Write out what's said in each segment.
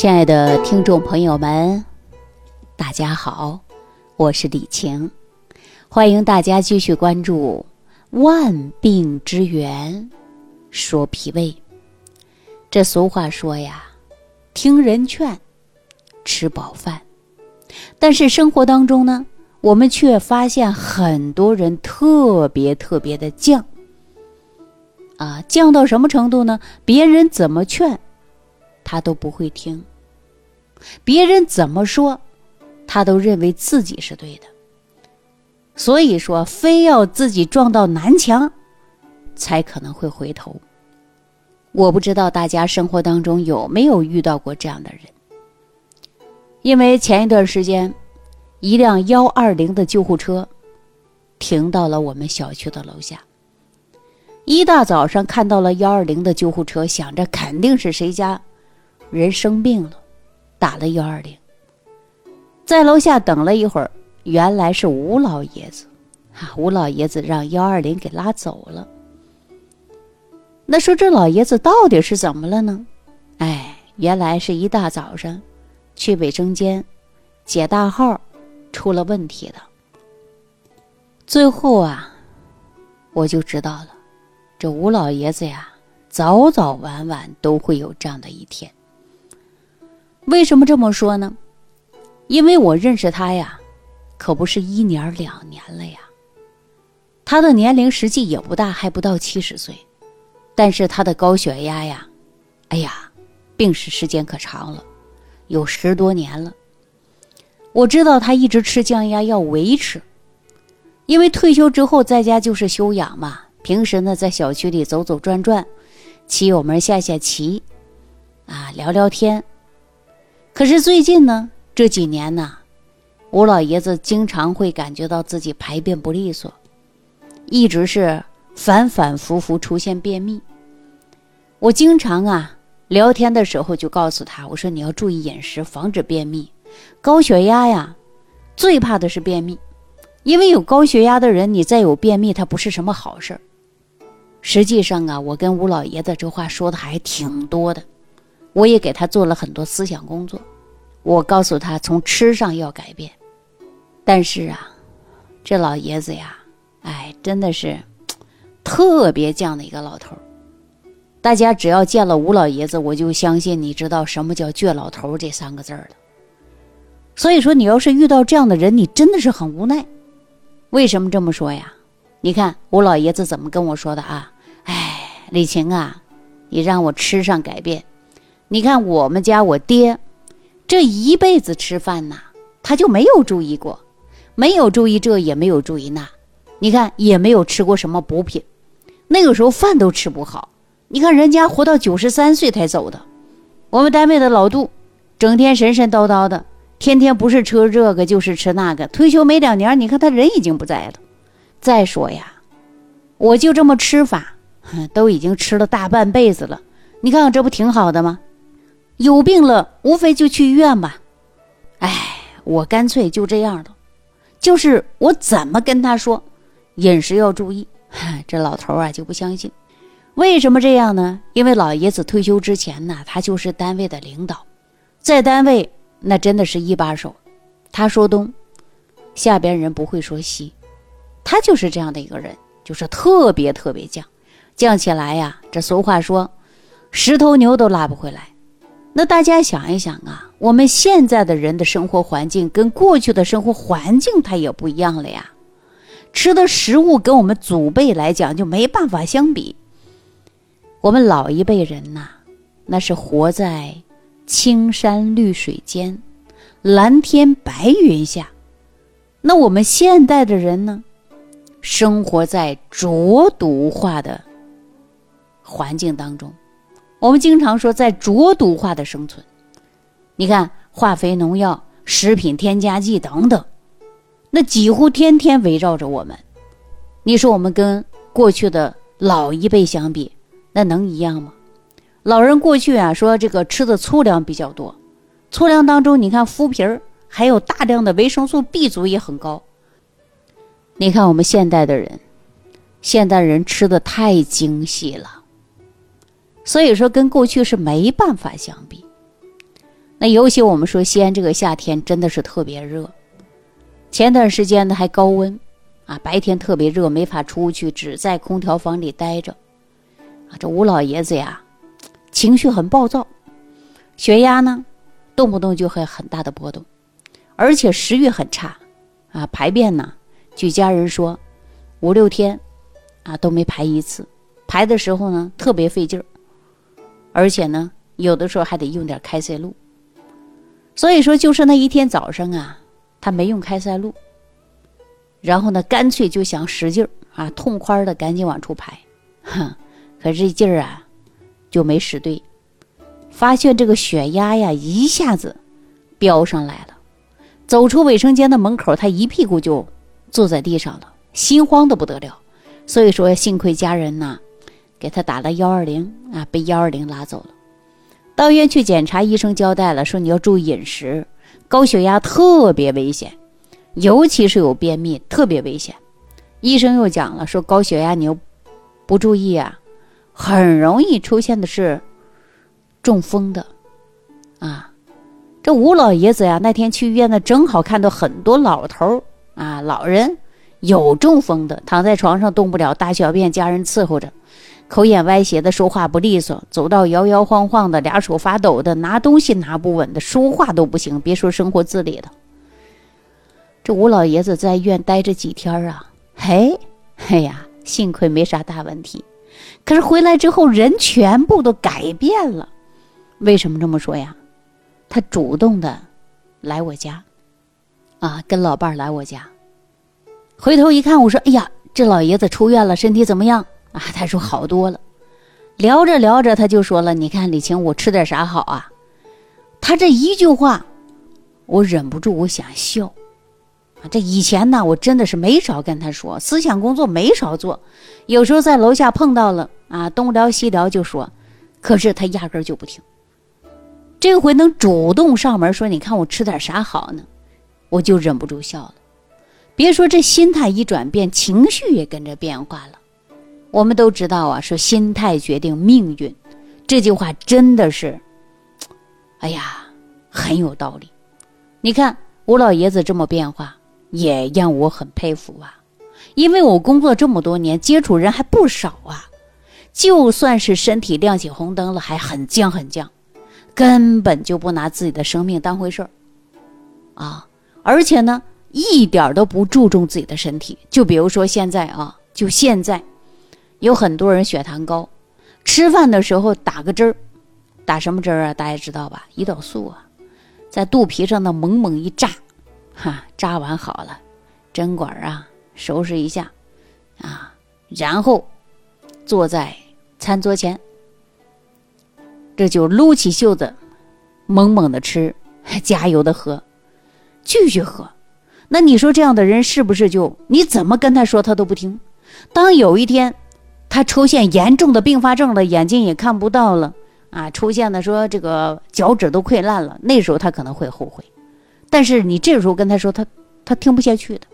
亲爱的听众朋友们，大家好，我是李晴，欢迎大家继续关注《万病之源说脾胃》。这俗话说呀，听人劝，吃饱饭。但是生活当中呢，我们却发现很多人特别特别的犟啊，犟到什么程度呢？别人怎么劝，他都不会听。别人怎么说，他都认为自己是对的。所以说，非要自己撞到南墙，才可能会回头。我不知道大家生活当中有没有遇到过这样的人。因为前一段时间，一辆幺二零的救护车停到了我们小区的楼下。一大早上看到了幺二零的救护车，想着肯定是谁家人生病了。打了幺二零，在楼下等了一会儿，原来是吴老爷子，啊，吴老爷子让幺二零给拉走了。那说这老爷子到底是怎么了呢？哎，原来是一大早上去卫生间解大号出了问题的。最后啊，我就知道了，这吴老爷子呀，早早晚晚都会有这样的一天。为什么这么说呢？因为我认识他呀，可不是一年两年了呀。他的年龄实际也不大，还不到七十岁，但是他的高血压呀，哎呀，病史时间可长了，有十多年了。我知道他一直吃降压药维持，因为退休之后在家就是休养嘛，平时呢在小区里走走转转，骑友们下下棋，啊，聊聊天。可是最近呢，这几年呢，吴老爷子经常会感觉到自己排便不利索，一直是反反复复出现便秘。我经常啊聊天的时候就告诉他，我说你要注意饮食，防止便秘。高血压呀，最怕的是便秘，因为有高血压的人，你再有便秘，他不是什么好事儿。实际上啊，我跟吴老爷子这话说的还挺多的。我也给他做了很多思想工作，我告诉他从吃上要改变，但是啊，这老爷子呀，哎，真的是特别犟的一个老头大家只要见了吴老爷子，我就相信你知道什么叫“倔老头”这三个字了。所以说，你要是遇到这样的人，你真的是很无奈。为什么这么说呀？你看吴老爷子怎么跟我说的啊？哎，李晴啊，你让我吃上改变。你看我们家我爹，这一辈子吃饭呐，他就没有注意过，没有注意这，也没有注意那。你看也没有吃过什么补品，那个时候饭都吃不好。你看人家活到九十三岁才走的，我们单位的老杜，整天神神叨叨的，天天不是吃这个就是吃那个。退休没两年，你看他人已经不在了。再说呀，我就这么吃法，都已经吃了大半辈子了。你看看这不挺好的吗？有病了，无非就去医院吧。哎，我干脆就这样了，就是我怎么跟他说，饮食要注意，这老头啊就不相信。为什么这样呢？因为老爷子退休之前呢，他就是单位的领导，在单位那真的是一把手，他说东，下边人不会说西，他就是这样的一个人，就是特别特别犟，犟起来呀，这俗话说，十头牛都拉不回来。那大家想一想啊，我们现在的人的生活环境跟过去的生活环境它也不一样了呀，吃的食物跟我们祖辈来讲就没办法相比。我们老一辈人呐，那是活在青山绿水间、蓝天白云下，那我们现代的人呢，生活在浊毒化的环境当中。我们经常说，在浊毒化的生存，你看化肥、农药、食品添加剂等等，那几乎天天围绕着我们。你说我们跟过去的老一辈相比，那能一样吗？老人过去啊，说这个吃的粗粮比较多，粗粮当中你看麸皮儿，还有大量的维生素 B 族也很高。你看我们现代的人，现代人吃的太精细了。所以说，跟过去是没办法相比。那尤其我们说西安这个夏天真的是特别热，前段时间呢还高温，啊，白天特别热，没法出去，只在空调房里待着。啊，这吴老爷子呀，情绪很暴躁，血压呢，动不动就会很大的波动，而且食欲很差，啊，排便呢，据家人说，五六天，啊都没排一次，排的时候呢特别费劲儿，而且呢有的时候还得用点开塞露。所以说，就是那一天早上啊，他没用开塞露，然后呢，干脆就想使劲儿啊，痛快的赶紧往出排，哼。可这劲儿啊，就没使对，发现这个血压呀一下子飙上来了。走出卫生间的门口，他一屁股就坐在地上了，心慌的不得了。所以说，幸亏家人呐给他打了幺二零啊，被幺二零拉走了。到医院去检查，医生交代了，说你要注意饮食，高血压特别危险，尤其是有便秘特别危险。医生又讲了，说高血压你又不注意啊。很容易出现的是中风的，啊，这吴老爷子呀，那天去医院呢，正好看到很多老头儿啊，老人有中风的，躺在床上动不了，大小便家人伺候着，口眼歪斜的，说话不利索，走道摇摇晃晃的，俩手发抖的，拿东西拿不稳的，说话都不行，别说生活自理了。这吴老爷子在医院待着几天啊，嘿，哎呀，幸亏没啥大问题。可是回来之后，人全部都改变了。为什么这么说呀？他主动的来我家，啊，跟老伴儿来我家。回头一看，我说：“哎呀，这老爷子出院了，身体怎么样？”啊，他说：“好多了。”聊着聊着，他就说了：“你看，李晴，我吃点啥好啊？”他这一句话，我忍不住，我想笑。啊这以前呢，我真的是没少跟他说思想工作，没少做。有时候在楼下碰到了啊，东聊西聊就说，可是他压根就不听。这回能主动上门说：“你看我吃点啥好呢？”我就忍不住笑了。别说这心态一转变，情绪也跟着变化了。我们都知道啊，说心态决定命运，这句话真的是，哎呀，很有道理。你看吴老爷子这么变化。也让我很佩服啊，因为我工作这么多年，接触人还不少啊。就算是身体亮起红灯了，还很犟很犟，根本就不拿自己的生命当回事儿啊！而且呢，一点都不注重自己的身体。就比如说现在啊，就现在，有很多人血糖高，吃饭的时候打个针儿，打什么针儿啊？大家知道吧？胰岛素啊，在肚皮上呢猛猛一扎。哈，扎完好了，针管啊收拾一下，啊，然后坐在餐桌前，这就撸起袖子，猛猛的吃，加油的喝，继续喝。那你说这样的人是不是就你怎么跟他说他都不听？当有一天他出现严重的并发症了，眼睛也看不到了啊，出现了说这个脚趾都溃烂了，那时候他可能会后悔。但是你这时候跟他说，他他听不下去的。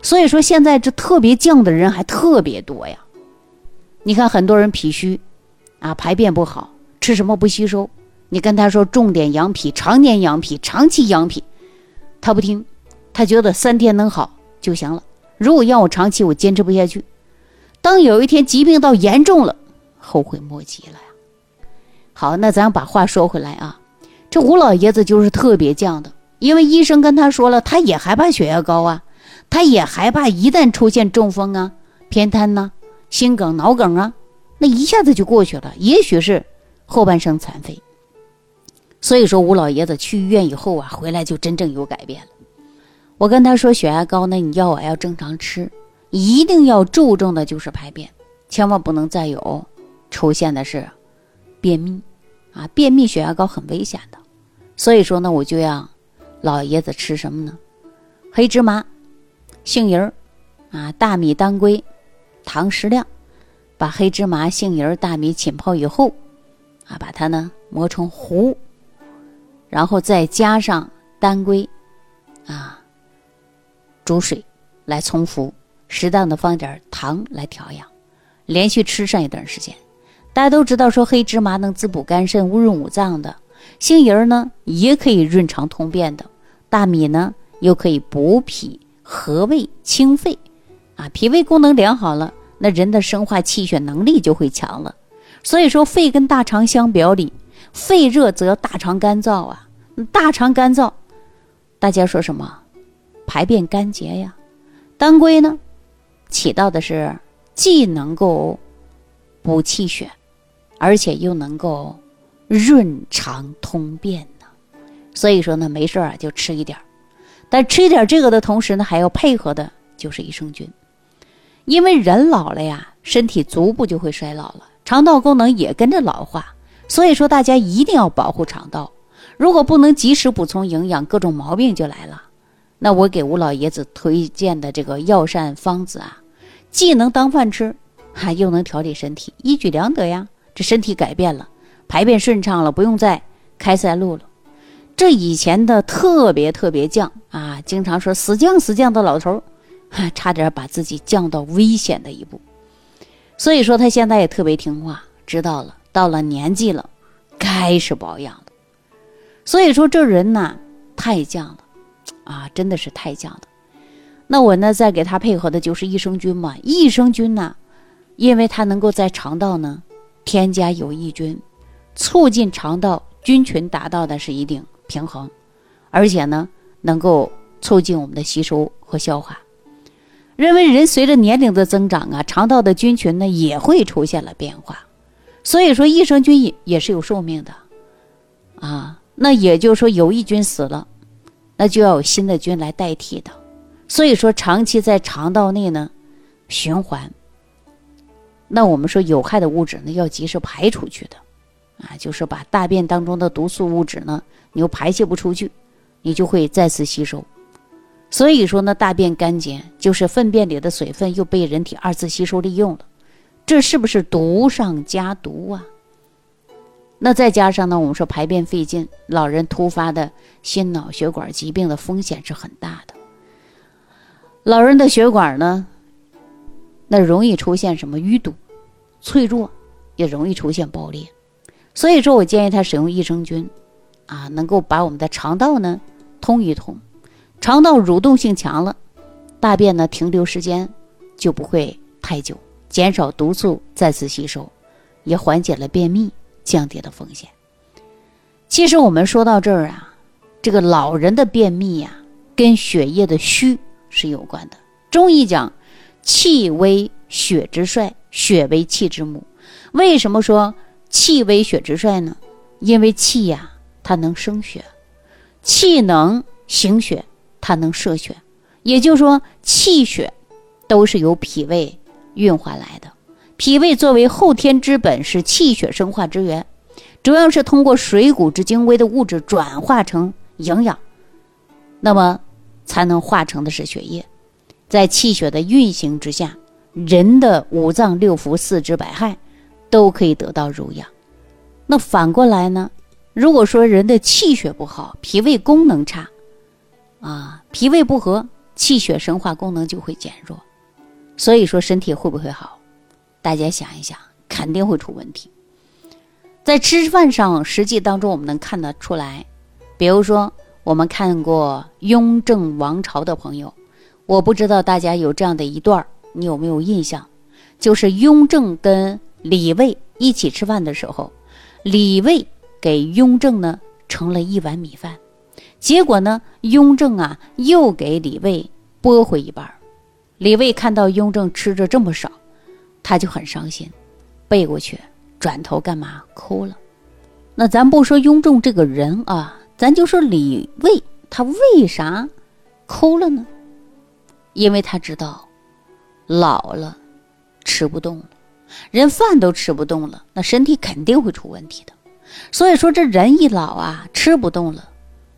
所以说现在这特别犟的人还特别多呀。你看很多人脾虚，啊排便不好，吃什么不吸收。你跟他说重点养脾，常年养脾，长期养脾，他不听，他觉得三天能好就行了。如果要我长期，我坚持不下去。当有一天疾病到严重了，后悔莫及了呀。好，那咱把话说回来啊，这吴老爷子就是特别犟的。因为医生跟他说了，他也害怕血压高啊，他也害怕一旦出现中风啊、偏瘫呐、心梗、脑梗啊，那一下子就过去了，也许是后半生残废。所以说，吴老爷子去医院以后啊，回来就真正有改变了。我跟他说，血压高呢，你药啊要正常吃，一定要注重的就是排便，千万不能再有出现的是便秘啊，便秘血压高很危险的。所以说呢，我就让。老爷子吃什么呢？黑芝麻、杏仁儿，啊，大米、当归，糖适量。把黑芝麻、杏仁、大米浸泡以后，啊，把它呢磨成糊，然后再加上当归，啊，煮水来冲服，适当的放点糖来调养，连续吃上一段时间。大家都知道说黑芝麻能滋补肝肾、润五脏的。杏仁呢也可以润肠通便的，大米呢又可以补脾和胃清肺，啊，脾胃功能良好了，那人的生化气血能力就会强了。所以说，肺跟大肠相表里，肺热则大肠干燥啊，大肠干燥，大家说什么？排便干结呀。当归呢，起到的是既能够补气血，而且又能够润肠通便呢。所以说呢，没事啊就吃一点儿但吃一点这个的同时呢，还要配合的就是益生菌，因为人老了呀，身体逐步就会衰老了。肠道功能也跟着老化，所以说大家一定要保护肠道。如果不能及时补充营养，各种毛病就来了。那我给吴老爷子推荐的这个药膳方子啊，既能当饭吃，还又能调理身体，一举两得呀。这身体改变了，排便顺畅了，不用再开塞露了。这以前的特别特别犟啊，经常说死犟死犟的老头，差点把自己降到危险的一步。所以说他现在也特别听话，知道了，到了年纪了，该是保养了。所以说这人呐，太犟了，啊，真的是太犟了。那我呢，再给他配合的就是益生菌嘛。益生菌呢，因为它能够在肠道呢添加有益菌，促进肠道菌群达到的是一定平衡，而且呢，能够促进我们的吸收和消化。认为人随着年龄的增长啊，肠道的菌群呢也会出现了变化，所以说益生菌也也是有寿命的，啊，那也就是说有益菌死了，那就要有新的菌来代替的，所以说长期在肠道内呢循环，那我们说有害的物质呢要及时排出去的，啊，就是把大便当中的毒素物质呢你又排泄不出去，你就会再次吸收。所以说呢，大便干结就是粪便里的水分又被人体二次吸收利用了，这是不是毒上加毒啊？那再加上呢，我们说排便费劲，老人突发的心脑血管疾病的风险是很大的。老人的血管呢，那容易出现什么淤堵、脆弱，也容易出现爆裂。所以说我建议他使用益生菌，啊，能够把我们的肠道呢通一通。肠道蠕动性强了，大便呢停留时间就不会太久，减少毒素再次吸收，也缓解了便秘，降低的风险。其实我们说到这儿啊，这个老人的便秘呀，跟血液的虚是有关的。中医讲，气为血之帅，血为气之母。为什么说气为血之帅呢？因为气呀，它能生血，气能行血。它能摄血，也就是说，气血都是由脾胃运化来的。脾胃作为后天之本，是气血生化之源，主要是通过水谷之精微的物质转化成营养，那么才能化成的是血液。在气血的运行之下，人的五脏六腑、四肢百骸都可以得到濡养。那反过来呢？如果说人的气血不好，脾胃功能差。啊，脾胃不和，气血生化功能就会减弱，所以说身体会不会好？大家想一想，肯定会出问题。在吃饭上，实际当中我们能看得出来，比如说我们看过雍正王朝的朋友，我不知道大家有这样的一段你有没有印象？就是雍正跟李卫一起吃饭的时候，李卫给雍正呢盛了一碗米饭。结果呢，雍正啊又给李卫拨回一半李卫看到雍正吃着这么少，他就很伤心，背过去，转头干嘛哭了。那咱不说雍正这个人啊，咱就说李卫，他为啥哭了呢？因为他知道老了吃不动了，人饭都吃不动了，那身体肯定会出问题的。所以说，这人一老啊，吃不动了。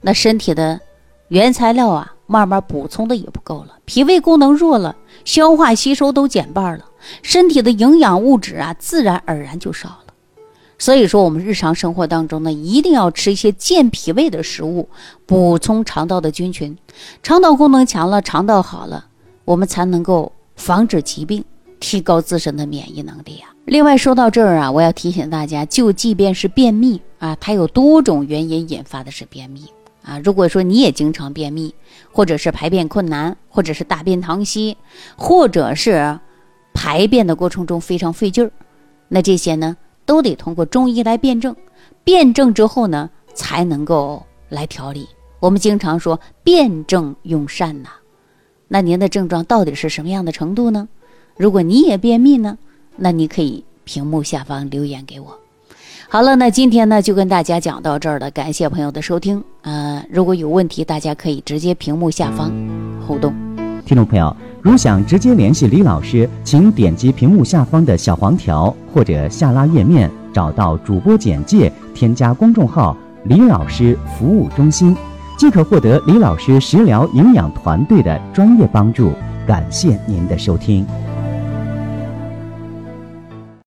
那身体的原材料啊，慢慢补充的也不够了，脾胃功能弱了，消化吸收都减半了，身体的营养物质啊，自然而然就少了。所以说，我们日常生活当中呢，一定要吃一些健脾胃的食物，补充肠道的菌群，肠道功能强了，肠道好了，我们才能够防止疾病，提高自身的免疫能力啊。另外说到这儿啊，我要提醒大家，就即便是便秘啊，它有多种原因引发的是便秘啊。如果说你也经常便秘，或者是排便困难，或者是大便溏稀，或者是排便的过程中非常费劲儿，那这些呢，都得通过中医来辩证，辩证之后呢，才能够来调理。我们经常说辩证用膳呐，那您的症状到底是什么样的程度呢？如果你也便秘呢？那你可以屏幕下方留言给我。好了，那今天呢就跟大家讲到这儿了，感谢朋友的收听。呃，如果有问题，大家可以直接屏幕下方互动。听众朋友，如想直接联系李老师，请点击屏幕下方的小黄条，或者下拉页面找到主播简介，添加公众号“李老师服务中心”，即可获得李老师食疗营养团队的专业帮助。感谢您的收听。